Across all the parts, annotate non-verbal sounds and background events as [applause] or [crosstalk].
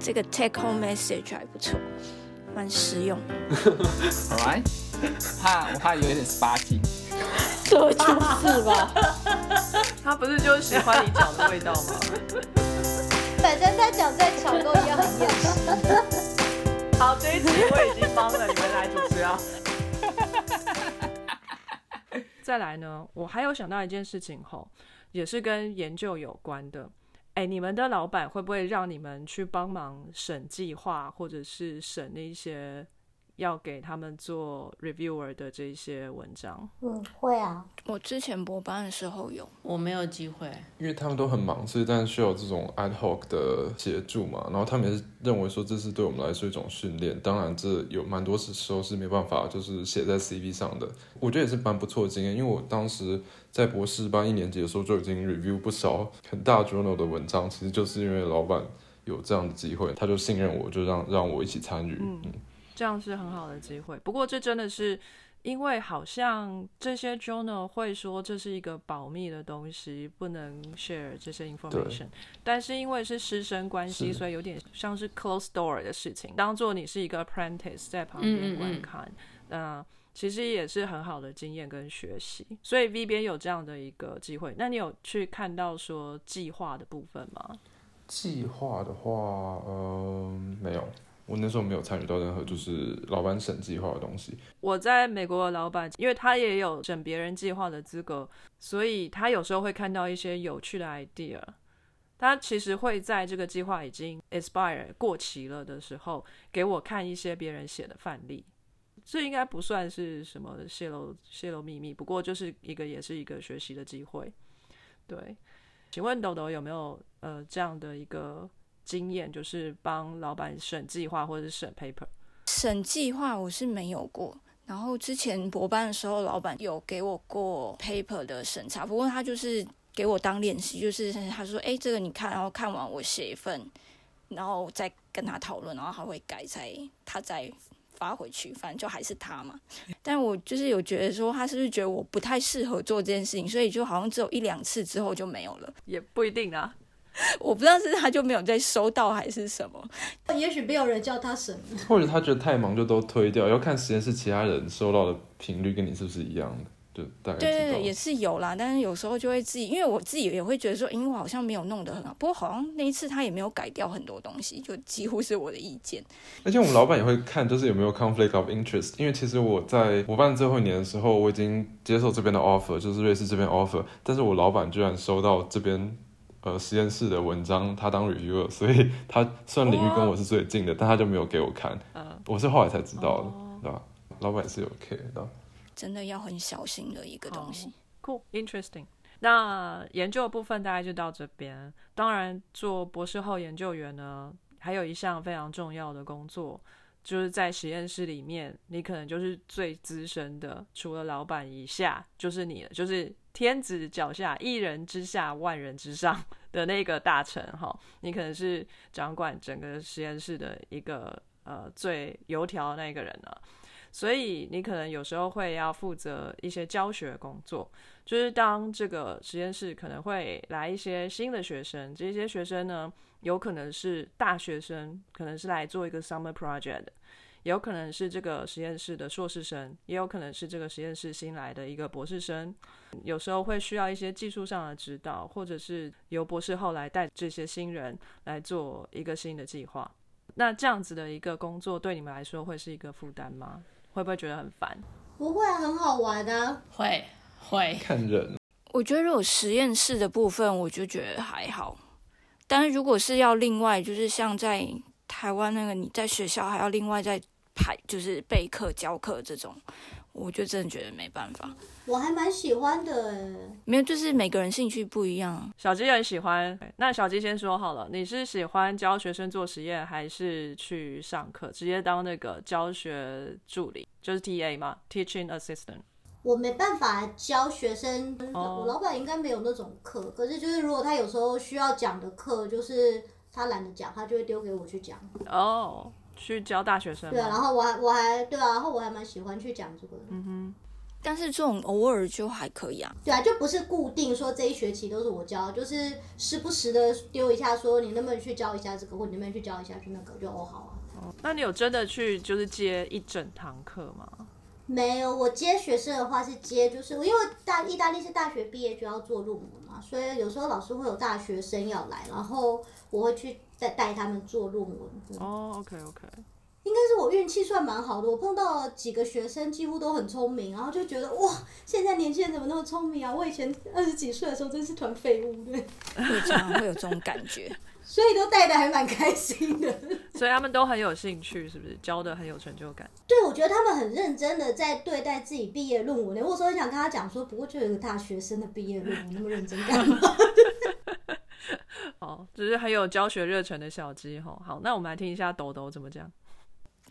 这个 take home message 还不错，蛮实用。Alright，怕我怕有一点 sparky。这就是吧。他不是就喜欢你讲的味道吗？反正他讲再吵都一样很厌世。好，这一集我已经帮了你们来主持啊。[laughs] 再来呢，我还有想到一件事情吼，也是跟研究有关的。哎，你们的老板会不会让你们去帮忙审计划，或者是审那些？要给他们做 reviewer 的这些文章，嗯，会啊。我之前博班的时候有，我没有机会，因为他们都很忙，所以但需要这种 ad hoc 的协助嘛。然后他们也是认为说这是对我们来说一种训练。当然，这有蛮多时候是没办法就是写在 CV 上的。我觉得也是蛮不错的经验，因为我当时在博士班一年级的时候就已经 review 不少很大 journal 的文章，其实就是因为老板有这样的机会，他就信任我，就让让我一起参与。嗯。这样是很好的机会，不过这真的是因为好像这些 journal 会说这是一个保密的东西，不能 share 这些 information。但是因为是师生关系，所以有点像是 close door 的事情，当做你是一个 apprentice 在旁边观看，那其实也是很好的经验跟学习。所以 V 边有这样的一个机会，那你有去看到说计划的部分吗？计划的话，嗯，没有。我那时候没有参与到任何就是老板审计划的东西。我在美国的老板，因为他也有审别人计划的资格，所以他有时候会看到一些有趣的 idea。他其实会在这个计划已经 expire 过期了的时候，给我看一些别人写的范例。这应该不算是什么泄露泄露秘密，不过就是一个也是一个学习的机会。对，请问豆豆有没有呃这样的一个？经验就是帮老板审计划或者是审 paper，审计划我是没有过。然后之前博班的时候，老板有给我过 paper 的审查，不过他就是给我当练习，就是他说：“哎，这个你看，然后看完我写一份，然后再跟他讨论，然后他会改，才他再发回去，反正就还是他嘛。”但我就是有觉得说，他是不是觉得我不太适合做这件事情，所以就好像只有一两次之后就没有了，也不一定啊。[laughs] 我不知道是他就没有再收到还是什么，也许没有人叫他审，或者他觉得太忙就都推掉，要看实验室其他人收到的频率跟你是不是一样的，就大概对对对，也是有啦，但是有时候就会自己，因为我自己也会觉得说，因为我好像没有弄得很好，不过好像那一次他也没有改掉很多东西，就几乎是我的意见。而且我们老板也会看，就是有没有 conflict of interest，因为其实我在我办最后一年的时候，我已经接受这边的 offer，就是瑞士这边 offer，但是我老板居然收到这边。呃，实验室的文章，他当 reviewer，所以他虽然领域跟我是最近的，但他就没有给我看。嗯，我是后来才知道的，对吧？老板是有 care 的，真的要很小心的一个东西。Cool，interesting。那研究的部分大概就到这边。当然，做博士后研究员呢，还有一项非常重要的工作，就是在实验室里面，你可能就是最资深的，除了老板以下就是你了，就是。天子脚下，一人之下，万人之上的那个大臣哈，你可能是掌管整个实验室的一个呃最油条那个人了，所以你可能有时候会要负责一些教学工作，就是当这个实验室可能会来一些新的学生，这些学生呢有可能是大学生，可能是来做一个 summer project。有可能是这个实验室的硕士生，也有可能是这个实验室新来的一个博士生。有时候会需要一些技术上的指导，或者是由博士后来带这些新人来做一个新的计划。那这样子的一个工作对你们来说会是一个负担吗？会不会觉得很烦？不会，很好玩的。会会看人。我觉得如果实验室的部分，我就觉得还好。但是如果是要另外，就是像在台湾那个，你在学校还要另外再。排就是备课教课这种，我就真的觉得没办法。我还蛮喜欢的，没有，就是每个人兴趣不一样。小鸡很喜欢，那小鸡先说好了，你是喜欢教学生做实验，还是去上课直接当那个教学助理，就是 T A 嘛，Teaching Assistant。我没办法教学生，我老板应该没有那种课，可是就是如果他有时候需要讲的课，就是他懒得讲，他就会丢给我去讲。哦。去教大学生，对啊，然后我还我还对啊，然后我还蛮喜欢去讲这个。嗯哼，但是这种偶尔就还可以啊。对啊，就不是固定说这一学期都是我教，就是时不时的丢一下，说你能不能去教一下这个，或你能不能去教一下去那个，就哦好啊。哦那你有真的去就是接一整堂课吗？没有，我接学生的话是接，就是因为大意大利是大学毕业就要做论文嘛，所以有时候老师会有大学生要来，然后我会去带带他们做论文。哦，OK OK，应该是我运气算蛮好的，我碰到几个学生几乎都很聪明，然后就觉得哇，现在年轻人怎么那么聪明啊？我以前二十几岁的时候真是团废物，对，会常常会有这种感觉。所以都带的还蛮开心的。[laughs] 所以他们都很有兴趣，是不是教的很有成就感？对，我觉得他们很认真的在对待自己毕业论文。我有时候很想跟他讲说，不过就有个大学生的毕业论文，那么认真干嘛？[laughs] [laughs] 哦，只是很有教学热忱的小鸡吼。好，那我们来听一下抖抖怎么讲。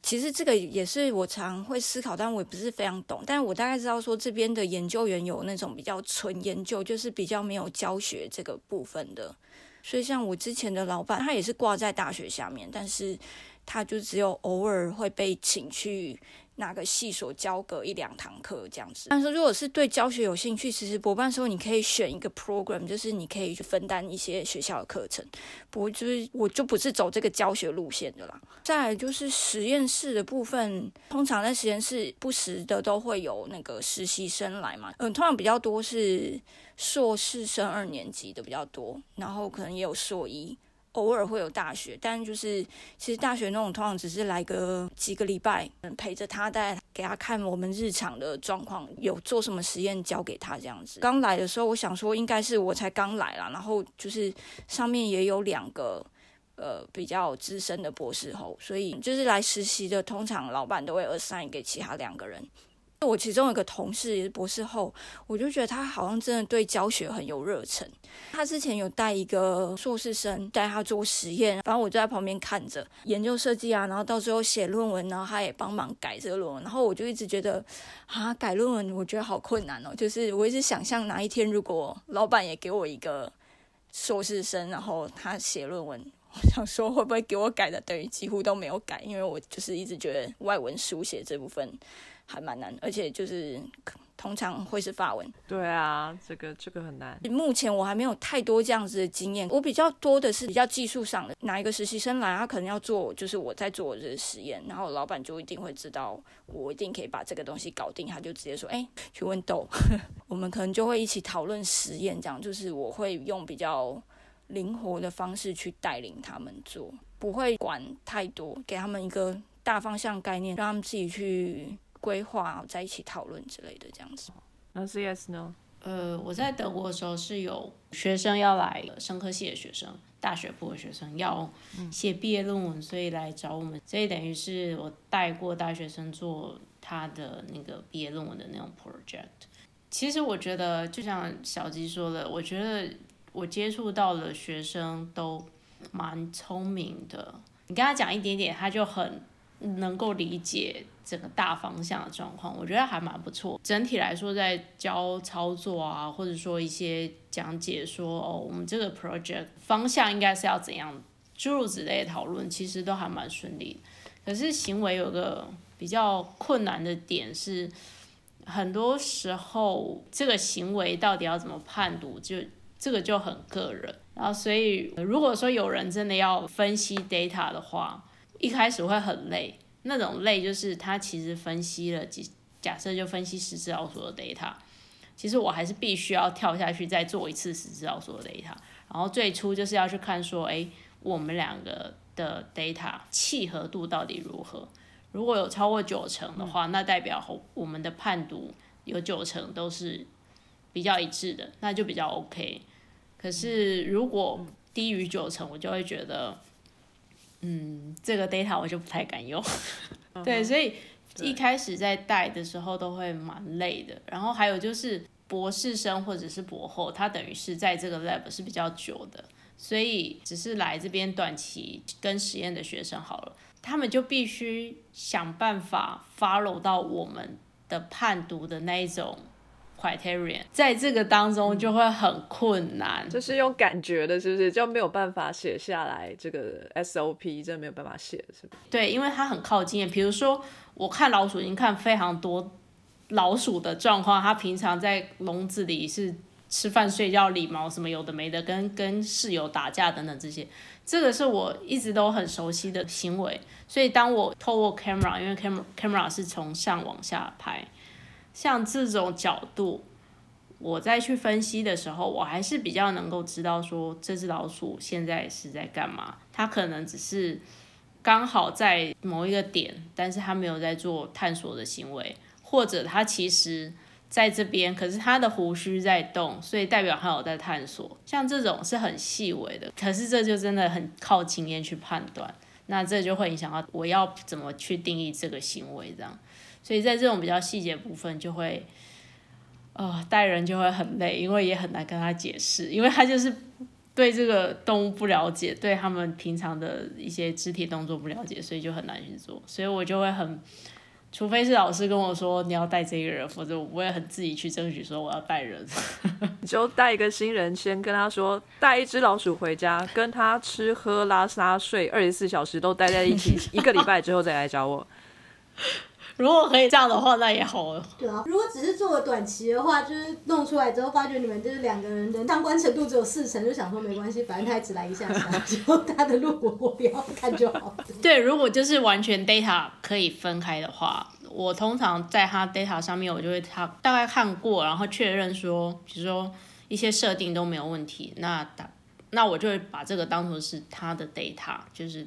其实这个也是我常会思考，但我也不是非常懂。但是我大概知道说，这边的研究员有那种比较纯研究，就是比较没有教学这个部分的。所以，像我之前的老板，他也是挂在大学下面，但是他就只有偶尔会被请去哪个系所教个一两堂课这样子。但是，如果是对教学有兴趣，其实博班时候你可以选一个 program，就是你可以去分担一些学校的课程。不过，就是我就不是走这个教学路线的啦。再来就是实验室的部分，通常在实验室不时的都会有那个实习生来嘛，嗯，通常比较多是。硕士升二年级的比较多，然后可能也有硕一，偶尔会有大学，但就是其实大学那种通常只是来个几个礼拜，陪着他带给他看我们日常的状况，有做什么实验交给他这样子。刚来的时候，我想说应该是我才刚来啦，然后就是上面也有两个呃比较资深的博士后，所以就是来实习的，通常老板都会 assign 给其他两个人。我其中有个同事也是博士后，我就觉得他好像真的对教学很有热忱。他之前有带一个硕士生带他做实验，然后我就在旁边看着研究设计啊，然后到最后写论文，然后他也帮忙改这个论文。然后我就一直觉得啊，改论文我觉得好困难哦。就是我一直想象哪一天如果老板也给我一个硕士生，然后他写论文，我想说会不会给我改的等于几乎都没有改，因为我就是一直觉得外文书写这部分。还蛮难，而且就是通常会是法文。对啊，这个这个很难。目前我还没有太多这样子的经验，我比较多的是比较技术上的。哪一个实习生来，他可能要做，就是我在做这个实验，然后老板就一定会知道我一定可以把这个东西搞定，他就直接说：“哎，去问豆。[laughs] ”我们可能就会一起讨论实验，这样就是我会用比较灵活的方式去带领他们做，不会管太多，给他们一个大方向概念，让他们自己去。规划在一起讨论之类的这样子。那 CS 呢？呃，我在德国的时候是有学生要来，生科系的学生，大学部的学生要写毕业论文，所以来找我们。所以等于是我带过大学生做他的那个毕业论文的那种 project。其实我觉得，就像小鸡说的，我觉得我接触到的学生都蛮聪明的。你跟他讲一点点，他就很能够理解。整个大方向的状况，我觉得还蛮不错。整体来说，在教操作啊，或者说一些讲解，说哦，我们这个 project 方向应该是要怎样，诸如此类的讨论，其实都还蛮顺利。可是行为有个比较困难的点是，很多时候这个行为到底要怎么判读，就这个就很个人。然后，所以如果说有人真的要分析 data 的话，一开始会很累。那种累就是他其实分析了几假设就分析十只老鼠的 data，其实我还是必须要跳下去再做一次十只老鼠的 data，然后最初就是要去看说，哎，我们两个的 data 契合度到底如何？如果有超过九成的话，那代表我们的判读有九成都是比较一致的，那就比较 OK。可是如果低于九成，我就会觉得。嗯，这个 data 我就不太敢用，对，所以一开始在带的时候都会蛮累的。然后还有就是博士生或者是博后，他等于是在这个 lab 是比较久的，所以只是来这边短期跟实验的学生好了，他们就必须想办法 follow 到我们的判读的那一种。Criterion 在这个当中就会很困难，就是用感觉的，是不是就没有办法写下来？这个 SOP 真的没有办法写，是不是？对，因为它很靠经验。比如说，我看老鼠已经看非常多老鼠的状况，它平常在笼子里是吃饭、睡觉、理毛什么有的没的，跟跟室友打架等等这些，这个是我一直都很熟悉的行为。所以当我透过 camera，因为 camera camera 是从上往下拍，像这种角度，我再去分析的时候，我还是比较能够知道说这只老鼠现在是在干嘛。它可能只是刚好在某一个点，但是它没有在做探索的行为，或者它其实在这边，可是它的胡须在动，所以代表它有在探索。像这种是很细微的，可是这就真的很靠经验去判断。那这就会影响到我要怎么去定义这个行为，这样。所以在这种比较细节部分，就会，呃，带人就会很累，因为也很难跟他解释，因为他就是对这个动物不了解，对他们平常的一些肢体动作不了解，所以就很难去做。所以我就会很，除非是老师跟我说你要带这个人，否则我不会很自己去争取说我要带人。[laughs] 你就带一个新人，先跟他说带一只老鼠回家，跟他吃喝拉撒睡，二十四小时都待在一起，[laughs] 一个礼拜之后再来找我。如果可以这样的话，那也好了。对啊，如果只是做个短期的话，就是弄出来之后，发觉你们就是两个人的相关程度只有四成，就想说没关系，反正他也只来一下下，就他的路我我不要看就好。[laughs] 对，如果就是完全 data 可以分开的话，我通常在他 data 上面，我就会他大概看过，然后确认说，比如说一些设定都没有问题，那打那我就会把这个当做是他的 data，就是。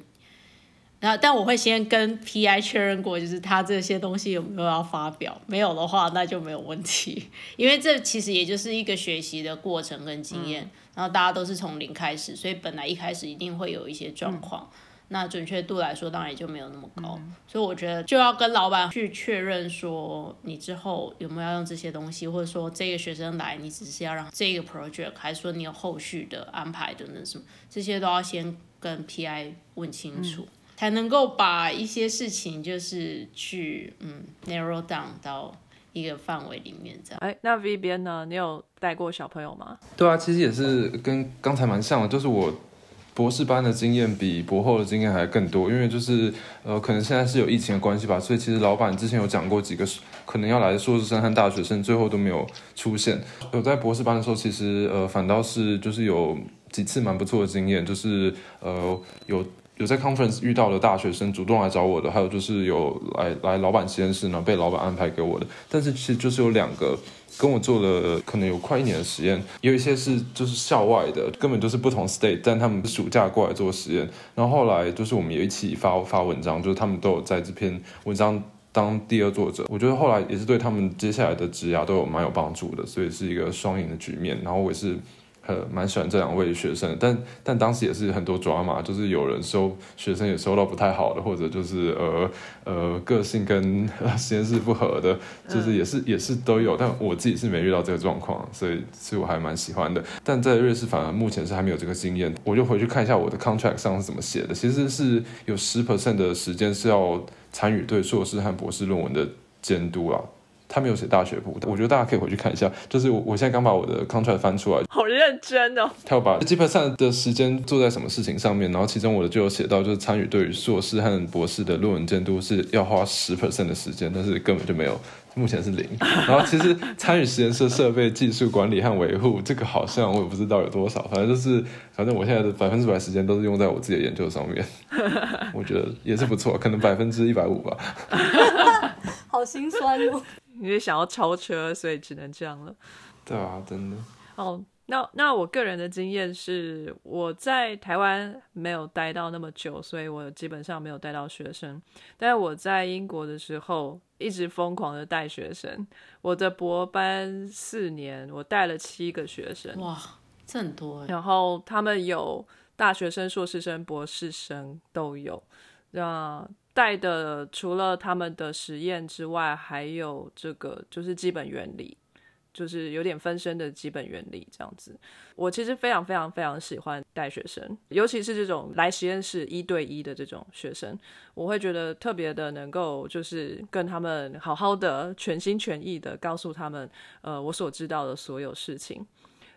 然后，但我会先跟 PI 确认过，就是他这些东西有没有要发表，没有的话，那就没有问题。因为这其实也就是一个学习的过程跟经验，然后大家都是从零开始，所以本来一开始一定会有一些状况。那准确度来说，当然也就没有那么高。所以我觉得就要跟老板去确认说，你之后有没有要用这些东西，或者说这个学生来，你只是要让这个 project，还是说你有后续的安排等等什么，这些都要先跟 PI 问清楚。才能够把一些事情就是去嗯 narrow down 到一个范围里面这样。哎，那 V 边呢？你有带过小朋友吗？对啊，其实也是跟刚才蛮像的，就是我博士班的经验比博后的经验还更多，因为就是呃，可能现在是有疫情的关系吧，所以其实老板之前有讲过几个 [laughs] 可能要来的硕士生和大学生，最后都没有出现。有在博士班的时候，其实呃，反倒是就是有几次蛮不错的经验，就是呃有。有在 conference 遇到的大学生主动来找我的，还有就是有来来老板实验室呢，被老板安排给我的。但是其实就是有两个跟我做了可能有快一年的实验，有一些是就是校外的，根本就是不同 state，但他们暑假过来做实验。然后后来就是我们有一起发发文章，就是他们都有在这篇文章当第二作者。我觉得后来也是对他们接下来的职涯都有蛮有帮助的，所以是一个双赢的局面。然后我也是。呃，蛮喜欢这两位学生，但但当时也是很多抓马，就是有人收学生也收到不太好的，或者就是呃呃个性跟实验室不合的，就是也是也是都有，但我自己是没遇到这个状况，所以所以我还蛮喜欢的。但在瑞士反而目前是还没有这个经验，我就回去看一下我的 contract 上是怎么写的，其实是有十 percent 的时间是要参与对硕士和博士论文的监督啊。他没有写大学部，我觉得大家可以回去看一下。就是我，我现在刚把我的 contract 翻出来，好认真哦。他要把基本上的时间做在什么事情上面，然后其中我的就有写到，就是参与对于硕士和博士的论文监督是要花十 percent 的时间，但是根本就没有，目前是零。[laughs] 然后其实参与实验室设备技术管理和维护，这个好像我也不知道有多少，反正就是，反正我现在的百分之百时间都是用在我自己的研究上面，我觉得也是不错，可能百分之一百五吧。[laughs] 好心酸哦。因为想要超车，所以只能这样了。对啊，真的。哦，那那我个人的经验是，我在台湾没有待到那么久，所以我基本上没有带到学生。但是我在英国的时候，一直疯狂的带学生。我的博班四年，我带了七个学生。哇，这很多。然后他们有大学生、硕士生、博士生都有。那带的除了他们的实验之外，还有这个就是基本原理，就是有点分身的基本原理这样子。我其实非常非常非常喜欢带学生，尤其是这种来实验室一对一的这种学生，我会觉得特别的能够就是跟他们好好的全心全意的告诉他们，呃，我所知道的所有事情。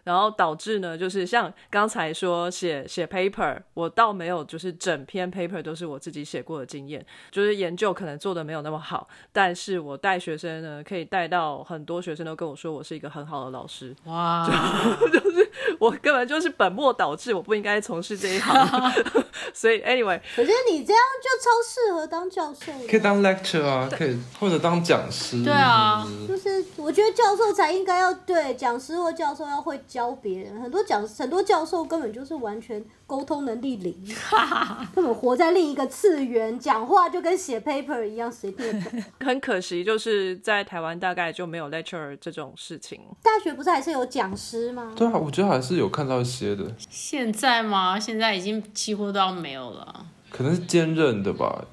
然后导致呢，就是像刚才说写写 paper，我倒没有就是整篇 paper 都是我自己写过的经验，就是研究可能做的没有那么好，但是我带学生呢，可以带到很多学生都跟我说我是一个很好的老师，哇，[laughs] 就是我根本就是本末倒置，我不应该从事这一行，[laughs] 所以 anyway，我觉得你这样就超适合当教授，可以当 lecture 啊，可以或者当讲师。对啊就是我觉得教授才应该要对讲师或教授要会教别人，很多讲很多教授根本就是完全沟通能力零，[laughs] 根本活在另一个次元，讲话就跟写 paper 一样，随便？[laughs] 很可惜就是在台湾大概就没有 lecture 这种事情。大学不是还是有讲师吗？对啊，我觉得还是有看到一些的，现在吗？现在已经几乎都要没有了。可能是兼任的吧。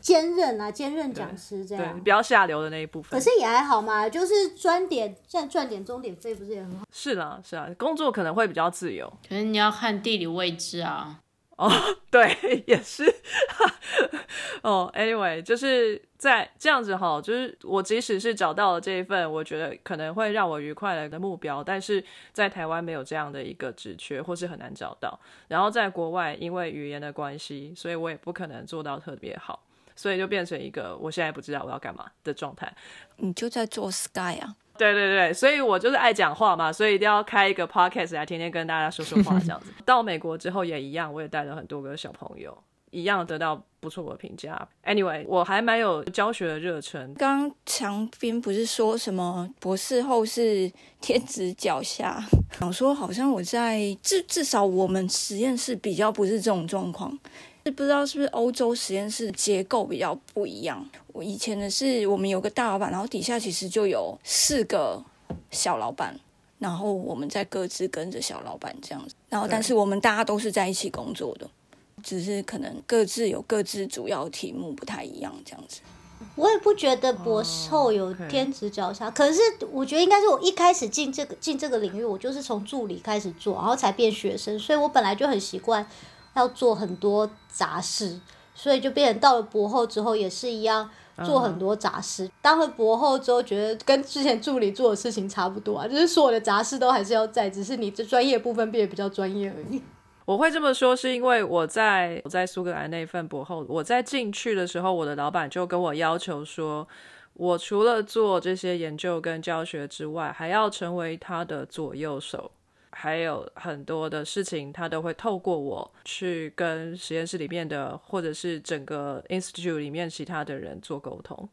兼任啊，兼任讲师这对，样。比较下流的那一部分。可是也还好嘛，就是赚点，现在赚点钟点费不是也很好？是啦，是啊，工作可能会比较自由。可是你要看地理位置啊。哦，[laughs] 对，也是。[laughs] 哦，anyway，就是在这样子哈，就是我即使是找到了这一份，我觉得可能会让我愉快的目标，但是在台湾没有这样的一个职缺，或是很难找到。然后在国外，因为语言的关系，所以我也不可能做到特别好，所以就变成一个我现在不知道我要干嘛的状态。你就在做 Sky 啊，对对对，所以我就是爱讲话嘛，所以一定要开一个 podcast 来天天跟大家说说话 [laughs] 这样子。到美国之后也一样，我也带了很多个小朋友，一样得到不错的评价。Anyway，我还蛮有教学的热忱。刚刚强斌不是说什么博士后是天子脚下？想说好像我在至至少我们实验室比较不是这种状况，是不知道是不是欧洲实验室结构比较不一样。我以前的是我们有个大老板，然后底下其实就有四个小老板，然后我们在各自跟着小老板这样子，然后但是我们大家都是在一起工作的。只是可能各自有各自主要题目不太一样，这样子。我也不觉得博士后有天职脚下，可是我觉得应该是我一开始进这个进这个领域，我就是从助理开始做，然后才变学生，所以我本来就很习惯要做很多杂事，所以就变成到了博后之后也是一样做很多杂事。当了博后之后，觉得跟之前助理做的事情差不多啊，就是所有的杂事都还是要在，只是你这专业部分变得比较专业而已。我会这么说，是因为我在我在苏格兰那份博后，我在进去的时候，我的老板就跟我要求说，我除了做这些研究跟教学之外，还要成为他的左右手，还有很多的事情，他都会透过我去跟实验室里面的，或者是整个 institute 里面其他的人做沟通，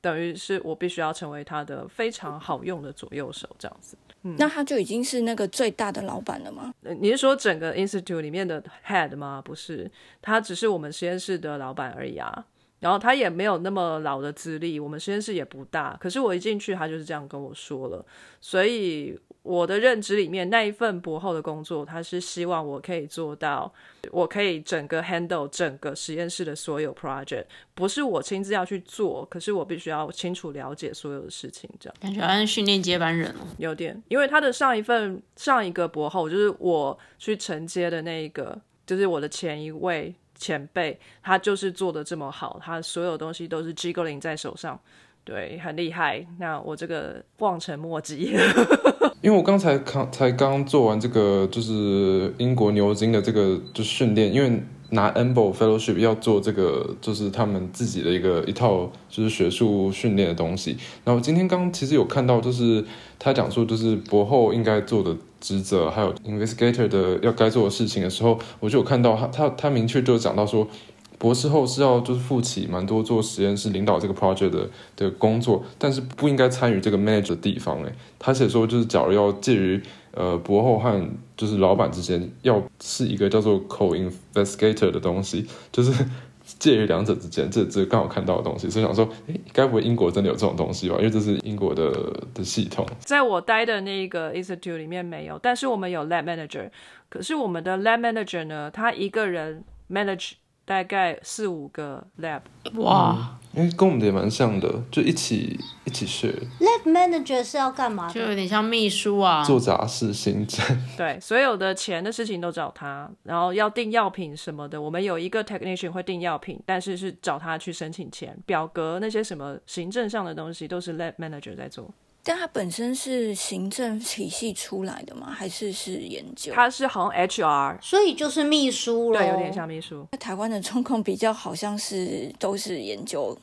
等于是我必须要成为他的非常好用的左右手，这样子。那他就已经是那个最大的老板了吗？呃你是说整个 institute 里面的 head 吗？不是，他只是我们实验室的老板而已啊。然后他也没有那么老的资历，我们实验室也不大。可是我一进去，他就是这样跟我说了。所以我的认知里面，那一份博后的工作，他是希望我可以做到，我可以整个 handle 整个实验室的所有 project，不是我亲自要去做，可是我必须要清楚了解所有的事情，这样。感觉好像训练接班人哦。有点，因为他的上一份上一个博后就是我去承接的那一个，就是我的前一位前辈，他就是做的这么好，他所有东西都是 jiggling 在手上，对，很厉害。那我这个望尘莫及。[laughs] 因为我刚才刚才刚做完这个，就是英国牛津的这个就训练，因为拿 EMBO Fellowship 要做这个，就是他们自己的一个一套就是学术训练的东西。然后今天刚其实有看到，就是他讲说，就是博后应该做的职责，还有 investigator 的要该做的事情的时候，我就有看到他他他明确就讲到说。博士后是要就是负起蛮多做实验室领导这个 project 的的工作，但是不应该参与这个 manage 的地方。诶，他写说就是假如要介于呃博后和就是老板之间，要是一个叫做 co-investigator 的东西，就是介于两者之间，这这刚好看到的东西，所以想说，诶，该不会英国真的有这种东西吧？因为这是英国的的系统。[laughs] 在我待的那个 institute 里面没有，但是我们有 lab manager。可是我们的 lab manager 呢，他一个人 manage 大概四五个 lab。哇，因为跟我们的也蛮像的，就一起一起学 Lab manager 是要干嘛？就有点像秘书啊。做杂事、行政。[laughs] 对，所有的钱的事情都找他，然后要订药品什么的，我们有一个 technician 会订药品，但是是找他去申请钱，表格那些什么行政上的东西都是 lab manager 在做。但它本身是行政体系出来的吗？还是是研究？他是好像 HR，所以就是秘书了，对，有点像秘书。那台湾的中控比较好像是都是研究，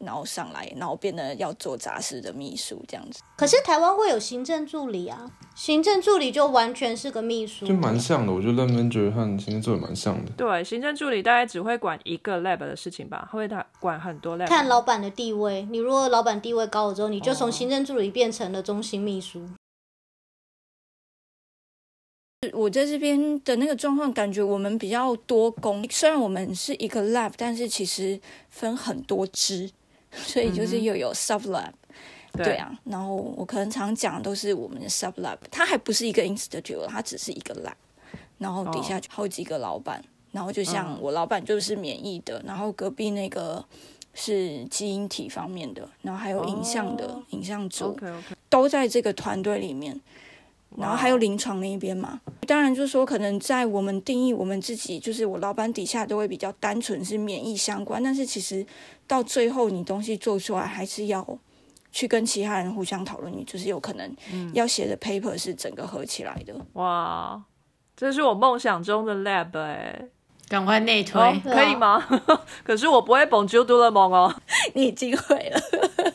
然后上来，然后变得要做杂事的秘书这样子。可是台湾会有行政助理啊，行政助理就完全是个秘书，就蛮像的。我觉得 lab manager 和行政助理蛮像的。对，行政助理大概只会管一个 lab 的事情吧，会他管很多 lab。看老板的地位，你如果老板地位高了之后，你就从行政助理变成了中心秘书。我在这边的那个状况，感觉我们比较多工，虽然我们是一个 lab，但是其实分很多支，所以就是又有 sub lab。对啊，然后我可能常讲都是我们的 sub lab，它还不是一个 institute，它只是一个 lab，然后底下好几个老板，然后就像我老板就是免疫的，然后隔壁那个是基因体方面的，然后还有影像的影像组都在这个团队里面。然后还有临床那一边嘛，当然就是说，可能在我们定义我们自己，就是我老板底下都会比较单纯是免疫相关，但是其实到最后你东西做出来，还是要去跟其他人互相讨论，你就是有可能要写的 paper 是整个合起来的。哇，这是我梦想中的 lab 哎、赶快内推。哦，可以吗？[laughs] 可是我不会 l e m o n 哦，[laughs] 你已经会了，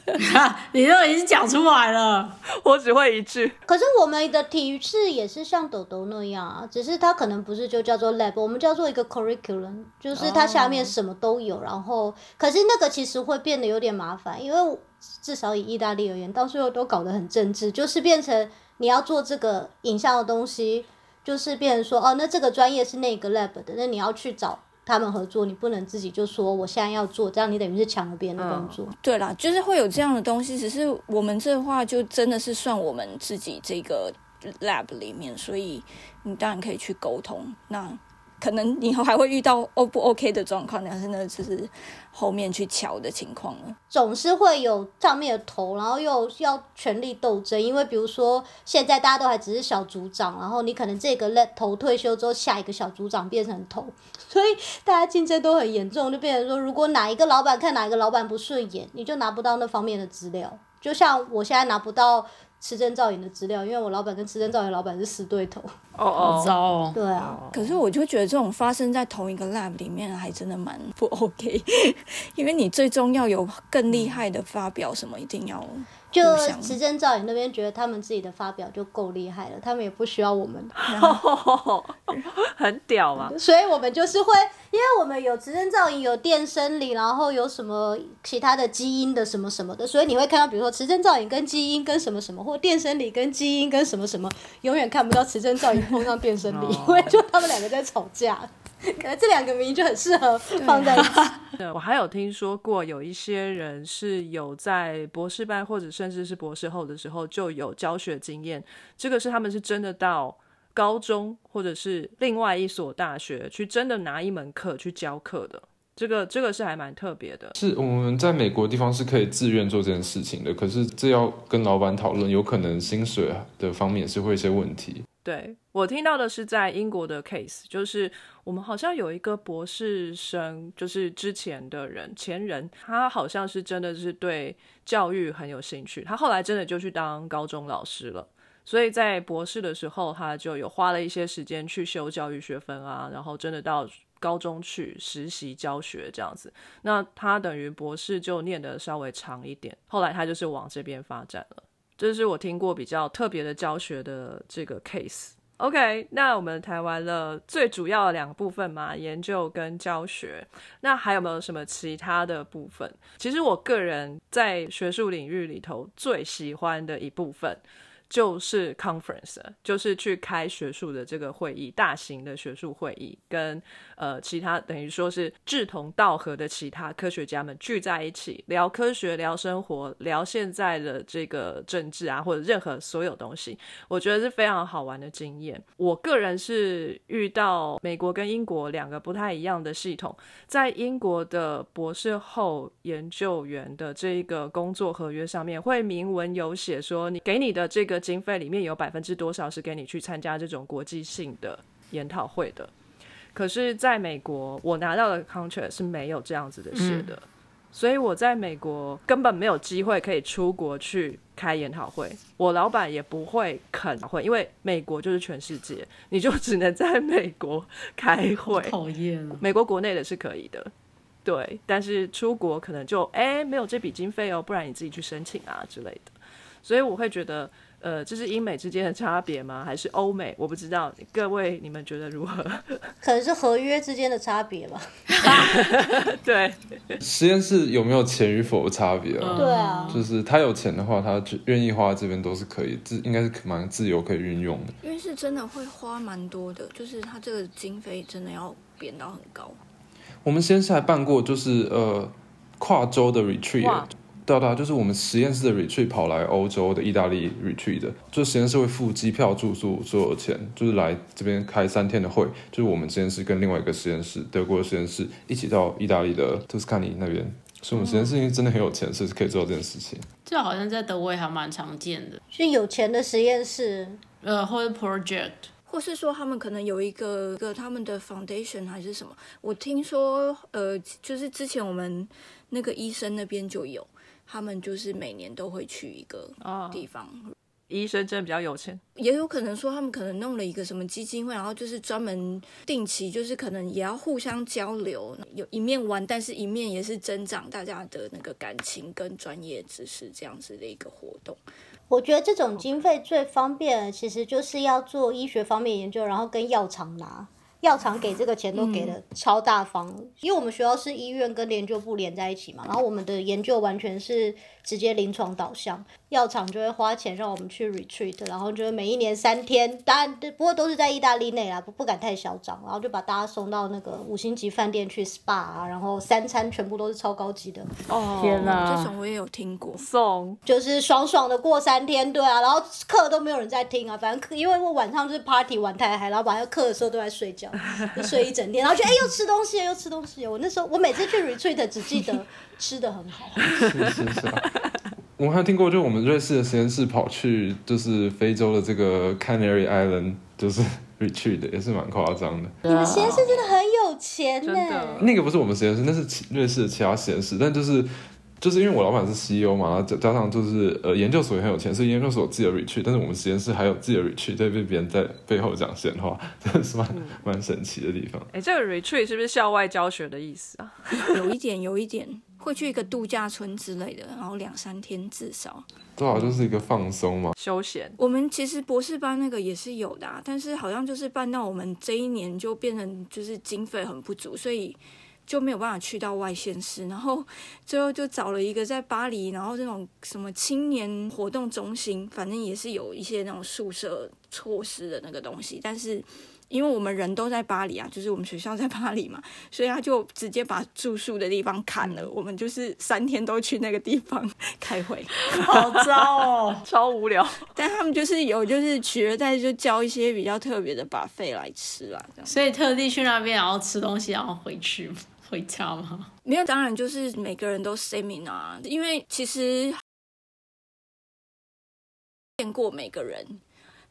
[laughs] 你都已经讲出来了，我只会一句。可是我们的体育室也是像豆豆那样啊，只是它可能不是就叫做 lab，我们叫做一个 curriculum，就是它下面什么都有。然后，可是那个其实会变得有点麻烦，因为至少以意大利而言，到最后都搞得很政治，就是变成你要做这个影像的东西，就是变成说哦，那这个专业是那个 lab 的，那你要去找。他们合作，你不能自己就说我现在要做，这样你等于是抢了别人的工作。对啦，就是会有这样的东西，只是我们这话就真的是算我们自己这个 lab 里面，所以你当然可以去沟通。那可能以后还会遇到 O 不 OK 的状况，但是呢，就是后面去瞧的情况了。总是会有上面的头，然后又要权力斗争，因为比如说现在大家都还只是小组长，然后你可能这个头退休之后，下一个小组长变成头，所以大家竞争都很严重，就变成说，如果哪一个老板看哪一个老板不顺眼，你就拿不到那方面的资料。就像我现在拿不到持证造影的资料，因为我老板跟持证造影老板是死对头。哦好哦，糟哦。对啊，可是我就觉得这种发生在同一个 lab 里面，还真的蛮不 OK，因为你最终要有更厉害的发表，什么一定要就互相持证造影那边觉得他们自己的发表就够厉害了，他们也不需要我们。[laughs] [laughs] 很屌嘛！所以我们就是会，因为我们有磁振造影，有电生理，然后有什么其他的基因的什么什么的，所以你会看到，比如说磁振造影跟基因跟什么什么，或电生理跟基因跟什么什么，永远看不到磁振造影碰上电生理，[laughs] 因为就他们两个在吵架。[laughs] 可能这两个名就很适合放在一起。[laughs] 对我还有听说过，有一些人是有在博士班或者甚至是博士后的时候就有教学经验，这个是他们是真的到高中或者是另外一所大学去真的拿一门课去教课的，这个这个是还蛮特别的。是我们在美国地方是可以自愿做这件事情的，可是这要跟老板讨论，有可能薪水的方面是会有一些问题。对我听到的是在英国的 case，就是我们好像有一个博士生，就是之前的人前人，他好像是真的是对教育很有兴趣，他后来真的就去当高中老师了。所以在博士的时候，他就有花了一些时间去修教育学分啊，然后真的到高中去实习教学这样子。那他等于博士就念得稍微长一点，后来他就是往这边发展了。这是我听过比较特别的教学的这个 case。OK，那我们谈完了最主要的两部分嘛，研究跟教学。那还有没有什么其他的部分？其实我个人在学术领域里头最喜欢的一部分。就是 conference，就是去开学术的这个会议，大型的学术会议，跟呃其他等于说是志同道合的其他科学家们聚在一起聊科学、聊生活、聊现在的这个政治啊，或者任何所有东西，我觉得是非常好玩的经验。我个人是遇到美国跟英国两个不太一样的系统，在英国的博士后研究员的这个工作合约上面，会明文有写说，你给你的这个经费里面有百分之多少是给你去参加这种国际性的研讨会的。可是，在美国，我拿到的 contract 是没有这样子的事的，所以我在美国根本没有机会可以出国去开研讨会，我老板也不会肯会，因为美国就是全世界，你就只能在美国开会。讨厌了。美国国内的是可以的，对，但是出国可能就哎、没有这笔经费哦，不然你自己去申请啊之类的。所以我会觉得，呃，这是英美之间的差别吗？还是欧美？我不知道，各位你们觉得如何？[laughs] 可能是合约之间的差别吧。[laughs] [laughs] 对，实验室有没有钱与否的差别啊？对啊，就是他有钱的话，他就愿意花这边都是可以，自应该是蛮自由可以运用的。因为是真的会花蛮多的，就是他这个经费真的要贬到很高。我们实验室还办过，就是呃跨州的 retreat，哇对啊对啊，就是我们实验室的 retreat 跑来欧洲的意大利 retreat 的，就实验室会付机票、住宿所有钱，就是来这边开三天的会，就是我们实验室跟另外一个实验室，德国的实验室一起到意大利的托斯卡尼那边，所以我们实验室因为真的很有钱，所以可以做到这件事情。这好像在德国也还蛮常见的，是有钱的实验室，呃，或者 project。或是说他们可能有一个一个他们的 foundation 还是什么？我听说，呃，就是之前我们那个医生那边就有，他们就是每年都会去一个哦，地方，医生真的比较有钱，也有可能说他们可能弄了一个什么基金会，然后就是专门定期，就是可能也要互相交流，有一面玩，但是一面也是增长大家的那个感情跟专业知识这样子的一个活动。我觉得这种经费最方便，其实就是要做医学方面研究，然后跟药厂拿。药厂给这个钱都给的超大方，因为我们学校是医院跟研究部连在一起嘛，然后我们的研究完全是直接临床导向，药厂就会花钱让我们去 retreat，然后就是每一年三天，当然不过都是在意大利内啦，不不敢太嚣张，然后就把大家送到那个五星级饭店去 SPA 啊，然后三餐全部都是超高级的，哦，天哪。这种我也有听过，送。就是爽爽的过三天，对啊，然后课都没有人在听啊，反正课因为我晚上就是 party 玩太嗨，然后晚上课的时候都在睡觉，就睡一整天，然后就哎、又吃东西又吃东西，我那时候我每次去 retreat 只记得吃的很好，[laughs] 是是是啊。我还听过，就我们瑞士的实验室跑去就是非洲的这个 Canary Island，就是 retreat 的，也是蛮夸张的。你们实验室真的很有钱呢、那个不是我们实验室，那是其瑞士的其他实验室，但就是就是因为我老板是 CEO 嘛，然后加加上就是呃研究所也很有钱，所以研究所有自己的 retreat，但是我们实验室还有自己的 retreat，在被别人在背后讲闲话，[laughs] 真的是蛮蛮神奇的地方。哎，这个 retreat 是不是校外教学的意思啊？[laughs] 有一点有一点会去一个度假村之类的，然后两三天至少。多少就是一个放松嘛，休闲我们其实博士班那个也是有的、啊，但是好像就是办到我们这一年就变成就是经费很不足，所以就没有办法去到外县市，然后最后就找了一个在巴黎，然后这种什么青年活动中心，反正也是有一些那种宿舍措施的那个东西，但是。因为我们人都在巴黎啊，[laughs] 就是我们学校在巴黎嘛，所以他就直接把住宿的地方砍了。我们就是三天都去那个地方 [laughs] 开会。[laughs] 好糟哦！超无聊，但他们就是有，就是取而代之就交一些比较特别的把费来吃啊，这样。所以特地去那边，然后吃东西，然后回去回家吗？没有，当然就是每个人都 seminar，啊因为其实见过每个人，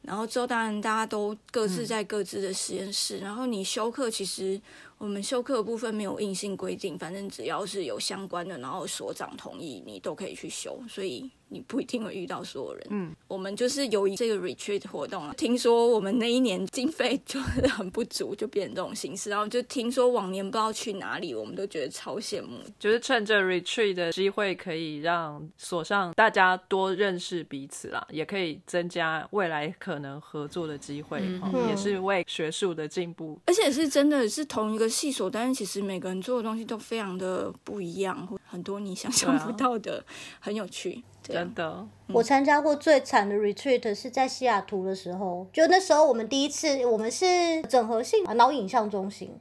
然后之后当然大家都各自在各自的实验室，然后你休课其实我们休课的部分没有硬性规定，反正只要是有相关的，然后所长同意，你都可以去休，所以你不一定会遇到所有人。嗯，我们就是由于这个 retreat 活动啊，听说我们那一年经费就是很不足，就变成这种形式，然后就听说往年不知道去哪里，我们都觉得超羡慕。就是趁着 retreat 的机会，可以让所上大家多认识彼此啦，也可以增加未来可能合作的机会，嗯哦也是为学术的进步。而且是真的是同一个系所，但是其实每个人做的东西都非常的不一样，很多你想象不到的，很有趣。真的，我参加过最惨的 retreat 是在西雅图的时候，就那时候我们第一次，我们是整合性脑影像中心，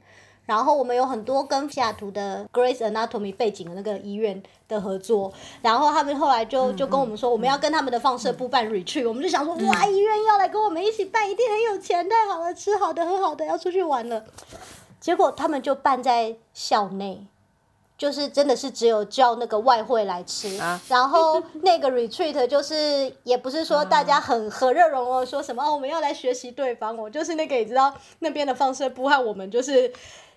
然后我们有很多跟西雅图的 Grace Anatomy 背景的那个医院的合作，然后他们后来就就跟我们说，我们要跟他们的放射部办 retreat，我们就想说，哇，医院要来跟我们一起办，一定很有钱，太好了，吃好的，喝好的，要出去玩了。结果他们就办在校内，就是真的是只有叫那个外汇来吃，啊然后那个 retreat 就是也不是说大家很和热融哦说什么哦我们要来学习对方，我就是那个你知道那边的放射部和我们就是。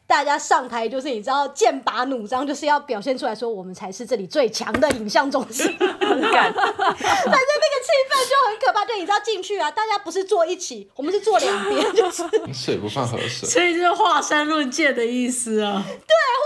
大家上台就是你知道剑拔弩张，就是要表现出来说我们才是这里最强的影像中心。很感，反正那个气氛就很可怕，就你知道进去啊，大家不是坐一起，我们是坐两边，就是水不犯河水。所以就是华山论剑的意思啊。华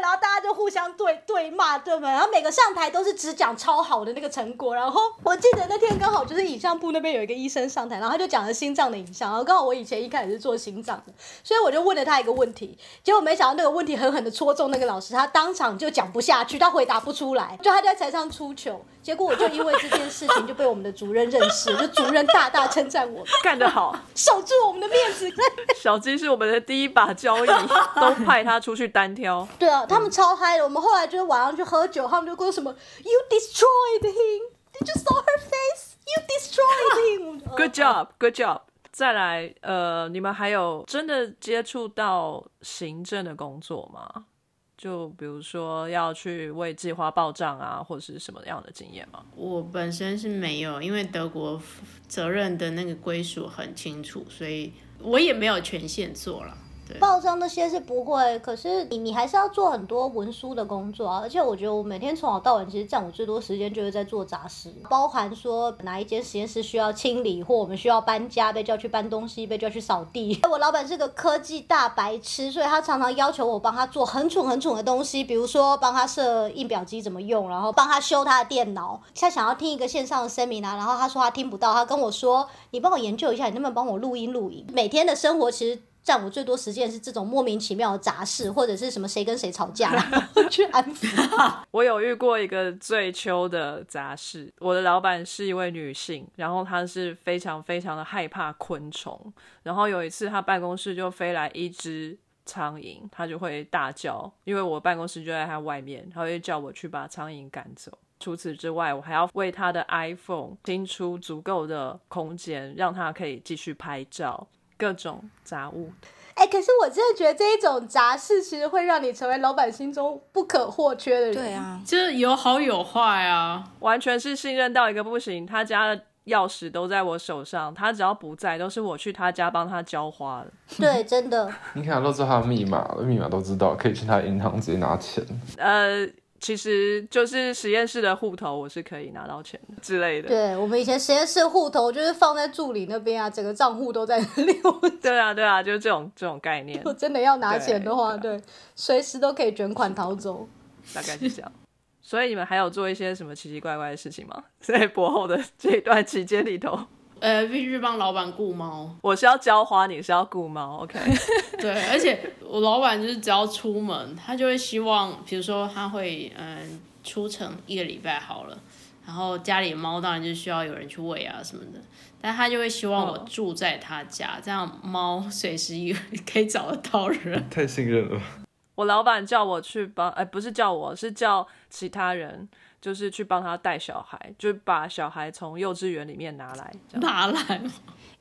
然后大家就互相对对骂对吗？然后每个上台都是只讲超好的那个成果。然后我记得那天刚好就是影像部那边有一个医生上台，然后他就讲了心脏的影像，然后刚好我以前一开始是做心脏的，所以我就问了他一个问题，结果没想到那个问题狠狠的戳中那个老师，他当场就讲不下去，他回答不出来，就他在台上出糗。结果我就因为这件事情就被我们的主任认识，[laughs] 就主任大大称赞我们，干得好。守住我们的面子。[laughs] 小鸡是我们的第一把交椅，[laughs] 都派他出去单挑。对啊，他们超嗨的。我们后来就是晚上去喝酒，他们就跟我什么 “You destroyed him, did you saw her face? You destroyed him.” Good job, good job。再来，呃，你们还有真的接触到行政的工作吗？就比如说要去为计划报账啊，或者是什么样的经验吗？我本身是没有，因为德国责任的那个归属很清楚，所以我也没有权限做了。对，报章那些是不会，可是你你还是要做很多文书的工作啊。而且我觉得我每天从早到晚，其实占我最多时间就是在做杂事，包含说哪一间实验室需要清理，或我们需要搬家，被叫去搬东西，被叫去扫地。[laughs] 我老板是个科技大白痴，所以他常常要求我帮他做很蠢很蠢的东西，比如说帮他设印表机怎么用，然后帮他修他的电脑。他想要听一个线上的 seminar，然后他说他听不到，他跟我说你帮我研究一下，你能不能帮我录音录影？每天的生活其实。占我最多时间是这种莫名其妙的杂事，或者是什么谁跟谁吵架，[laughs] 然后去安抚。[laughs] 我有遇过一个最秋的杂事，我的老板是一位女性，然后她是非常非常的害怕昆虫，然后有一次她办公室就飞来一只苍蝇，她就会大叫，因为我办公室就在她外面，她会叫我去把苍蝇赶走。除此之外，我还要为她的 iPhone 清出足够的空间，让她可以继续拍照。各种杂物，哎，可是我真的觉得这一种杂事，其实会让你成为老板心中不可或缺的人。对啊，就是有好有坏啊，完全是信任到一个不行。他家的钥匙都在我手上，他只要不在，都是我去他家帮他浇花的。[laughs] 对，真的。你看都知道他的密码，密码都知道，可以去他银行直接拿钱。呃。其实就是实验室的户头，我是可以拿到钱之类的。对我们以前实验室户头就是放在助理那边啊，整个账户都在那里。对啊，对啊，就是这种这种概念。[laughs] 真的要拿钱的话，对，随时都可以卷款逃走。[laughs] 大概是这样。所以你们还有做一些什么奇奇怪怪的事情吗？[laughs] 在博后的这一段期间里头。呃，必须帮老板雇猫。我是要浇花，你是要雇猫，OK？[laughs] 对，而且我老板就是只要出门，他就会希望，比如说他会嗯出城一个礼拜好了，然后家里的猫当然就需要有人去喂啊什么的，但他就会希望我住在他家，这样猫随时有可以找得到人。太信任了。我老板叫我去帮，哎，不是叫我是叫其他人。就是去帮他带小孩，就把小孩从幼稚园里面拿来，拿来。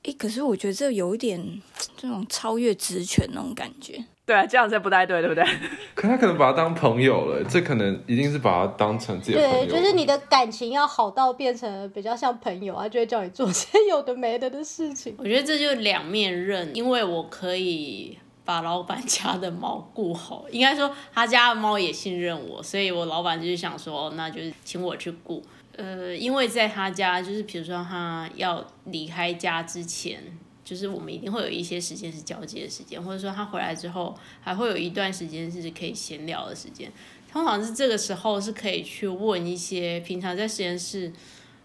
哎，可是我觉得这有一点这种超越职权那种感觉。对啊，这样子不太对，对不对？[laughs] 可他可能把他当朋友了，这可能一定是把他当成自己的朋友。对，就是你的感情要好到变成比较像朋友啊，就会叫你做些有的没的的事情。我觉得这就是两面刃，因为我可以。把老板家的猫顾好，应该说他家的猫也信任我，所以我老板就是想说，那就是请我去顾。呃，因为在他家，就是比如说他要离开家之前，就是我们一定会有一些时间是交接的时间，或者说他回来之后，还会有一段时间是可以闲聊的时间。通常是这个时候是可以去问一些平常在实验室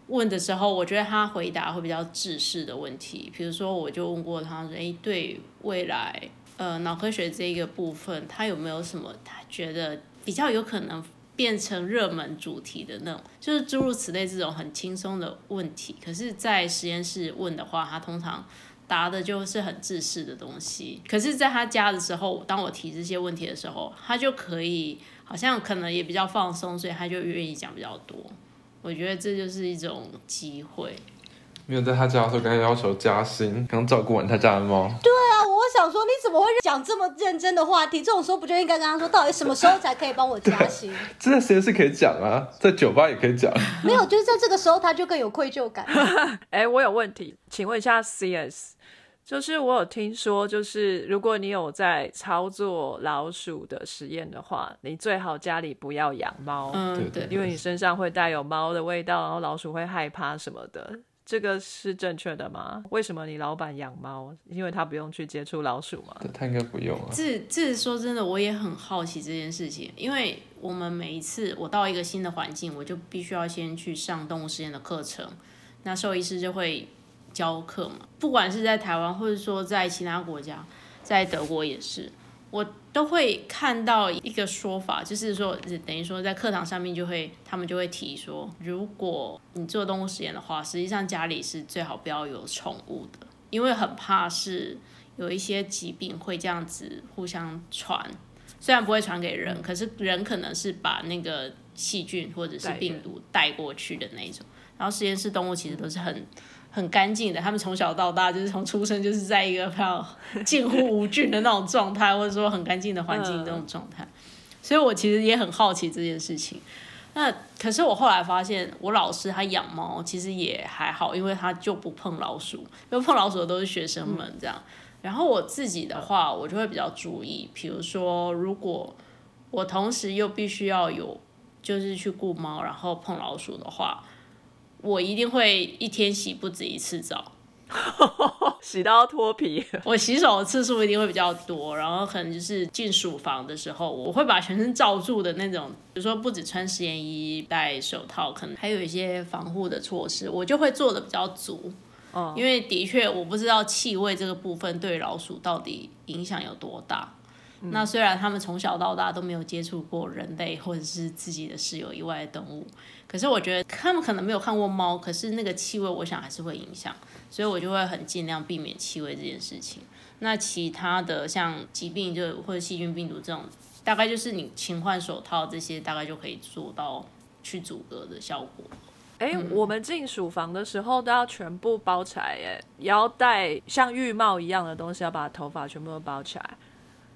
问的时候，我觉得他回答会比较制式的问题。比如说，我就问过他说：“哎，对未来。”呃，脑科学这一个部分，他有没有什么他觉得比较有可能变成热门主题的那种，就是诸如此类这种很轻松的问题。可是，在实验室问的话，他通常答的就是很自私的东西。可是，在他家的时候，当我提这些问题的时候，他就可以好像可能也比较放松，所以他就愿意讲比较多。我觉得这就是一种机会。没有在他家的时候跟他要求加薪，刚照顾完他家的猫。对啊，我想说你怎么会讲这么认真的话题？这种时候不就应该跟他说，到底什么时候才可以帮我加薪？[laughs] 这在实验室可以讲啊，在酒吧也可以讲。没有，就是在这个时候他就更有愧疚感。[laughs] 哎，我有问题，请问一下，CS，就是我有听说，就是如果你有在操作老鼠的实验的话，你最好家里不要养猫，嗯，对对，因为你身上会带有猫的味道，然后老鼠会害怕什么的。这个是正确的吗？为什么你老板养猫？因为他不用去接触老鼠吗？他应该不用啊。这这说真的，我也很好奇这件事情，因为我们每一次我到一个新的环境，我就必须要先去上动物实验的课程，那兽医师就会教课嘛，不管是在台湾或者说在其他国家，在德国也是，我都会看到一个说法，就是说，等于说在课堂上面就会，他们就会提说，如果你做动物实验的话，实际上家里是最好不要有宠物的，因为很怕是有一些疾病会这样子互相传，虽然不会传给人，可是人可能是把那个细菌或者是病毒带过去的那种。然后实验室动物其实都是很很干净的，他们从小到大就是从出生就是在一个非常近乎无菌的那种状态，或者说很干净的环境这种状态。所以我其实也很好奇这件事情。那可是我后来发现，我老师他养猫其实也还好，因为他就不碰老鼠，因为碰老鼠的都是学生们这样。然后我自己的话，我就会比较注意，比如说如果我同时又必须要有就是去顾猫，然后碰老鼠的话，我一定会一天洗不止一次澡。[laughs] 洗到脱皮，[laughs] 我洗手的次数一定会比较多，然后可能就是进鼠房的时候，我会把全身罩住的那种，比如说不止穿实验衣、戴手套，可能还有一些防护的措施，我就会做的比较足。哦因为的确我不知道气味这个部分对老鼠到底影响有多大。那虽然他们从小到大都没有接触过人类或者是自己的室友以外的动物，可是我觉得他们可能没有看过猫，可是那个气味我想还是会影响，所以我就会很尽量避免气味这件事情。那其他的像疾病就或者细菌病毒这种，大概就是你勤换手套这些，大概就可以做到去阻隔的效果。哎、我们进鼠房的时候都要全部包起来，哎，也要戴像浴帽一样的东西，要把头发全部都包起来。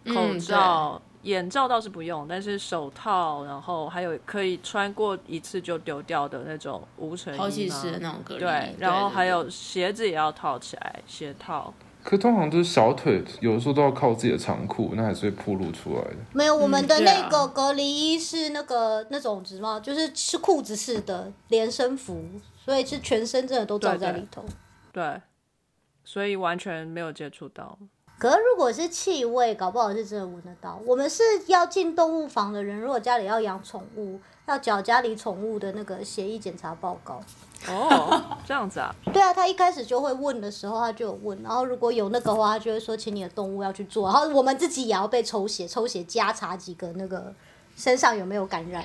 口嗯罩、眼罩倒是不用，但是手套，然后还有可以穿过一次就丢掉的那种无尘衣抛弃式的那种隔离衣，对，然后还有鞋子也要套起来，鞋套。可通常就是小腿，有的时候都要靠自己的长裤，那还是会暴露出来的。没有，我们的那个隔离衣是那个那种什么，就是是裤子式的连身服，所以是全身真的都罩在里头。对，所以完全没有接触到。可是如果是气味，搞不好是真的闻得到。我们是要进动物房的人，如果家里要养宠物，要缴家里宠物的那个协议检查报告。哦，这样子啊，对啊，他一开始就会问的时候，他就有问，然后如果有那个话，他就会说，请你的动物要去做，然后我们自己也要被抽血，抽血加查几个那个身上有没有感染。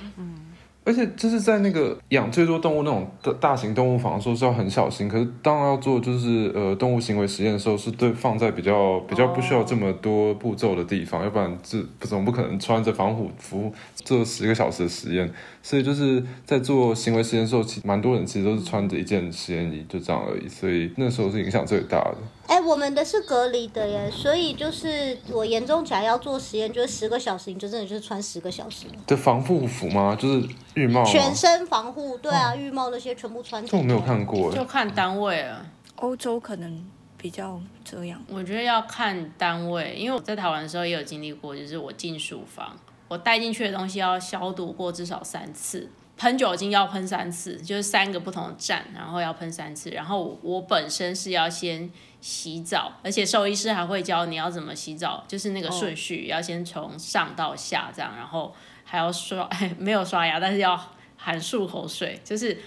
而且就是在那个养最多动物那种大大型动物房的时候是要很小心，可是当然要做就是呃动物行为实验的时候，是对放在比较比较不需要这么多步骤的地方，要不然这不总不可能穿着防护服做十个小时的实验。所以就是在做行为实验的时候，其蛮多人其实都是穿着一件实验衣，就这样而已。所以那时候是影响最大的。哎、我们的是隔离的耶，所以就是我严重起来要做实验，就是十个小时，你就真的就是穿十个小时，的防护服吗？就是浴帽？全身防护，对啊，浴帽那些全部穿。这我没有看过。就看单位了。欧洲可能比较这样。我觉得要看单位，因为我在台湾的时候也有经历过，就是我进书房，我带进去的东西要消毒过至少三次，喷酒精要喷三次，就是三个不同的站，然后要喷三次。然后我本身是要先洗澡，而且兽医师还会教你要怎么洗澡，就是那个顺序、要先从上到下这样，然后还要刷，[laughs] 没有刷牙，但是要含漱口水，就是。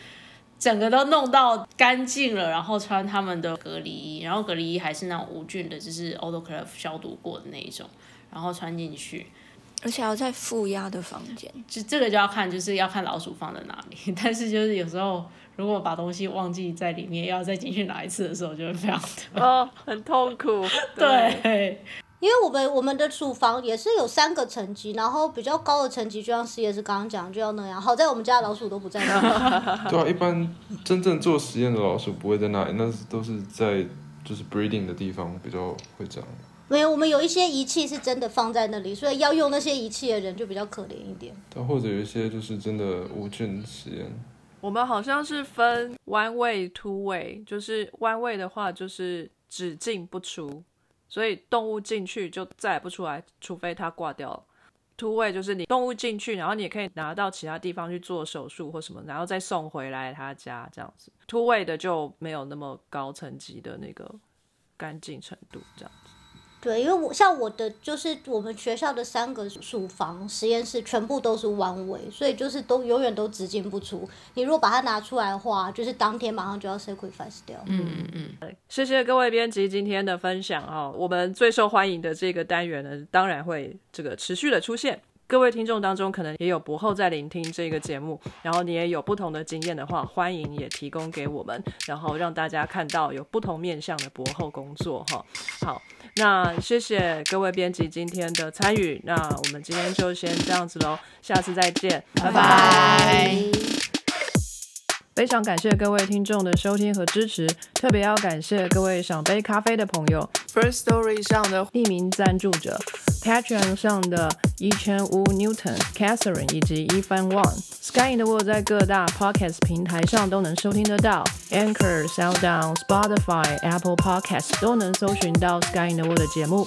整个都弄到干净了，然后穿他们的隔离衣，然后隔离衣还是那种无菌的，就是 autoclave 消毒过的那一种，然后穿进去。而且要在负压的房间，就这个就要看，就是要看老鼠放在哪里。[laughs] 但是就是有时候如果把东西忘记在里面，要再进去拿一次的时候，就会非常的哦，很痛苦。[laughs] 对。因为我们我们的厨房也是有三个层级，然后比较高的层级就像实验室刚刚讲就要那样。好在我们家的老鼠都不在那。[laughs] 对啊，一般真正做实验的老鼠不会在那里，那是都是在就是 breeding 的地方比较会这样。没有，我们有一些仪器是真的放在那里，所以要用那些仪器的人就比较可怜一点。对，或者有一些就是真的无菌实验。我们好像是分 one way、two way，就是 one way 的话就是只进不出，所以动物进去就再也不出来，除非它挂掉了。突位就是你动物进去，然后你也可以拿到其他地方去做手术或什么，然后再送回来他家这样子。突位的就没有那么高层级的那个干净程度这样子。对，因为我像我的就是我们学校的三个鼠房实验室全部都是弯位，所以就是都永远都只进不出。你如果把它拿出来的话，就是当天马上就要 sacrifice 掉。嗯嗯嗯，谢谢各位编辑今天的分享哦。我们最受欢迎的这个单元呢，当然会这个持续的出现。各位听众当中，可能也有博后在聆听这个节目，然后你也有不同的经验的话，欢迎也提供给我们，然后让大家看到有不同面向的博后工作哈。好，那谢谢各位编辑今天的参与，那我们今天就先这样子喽，下次再见，拜拜。非常感谢各位听众的收听和支持，特别要感谢各位想杯咖啡的朋友，First Story 上的匿名赞助者，Patreon 上的一千五 Newton、Catherine 以及一番 One，Sky in the World 在各大 Podcast 平台上都能收听得到，Anchor、SoundOn、Spotify、Apple Podcast 都能搜寻到 Sky in the World 的节目。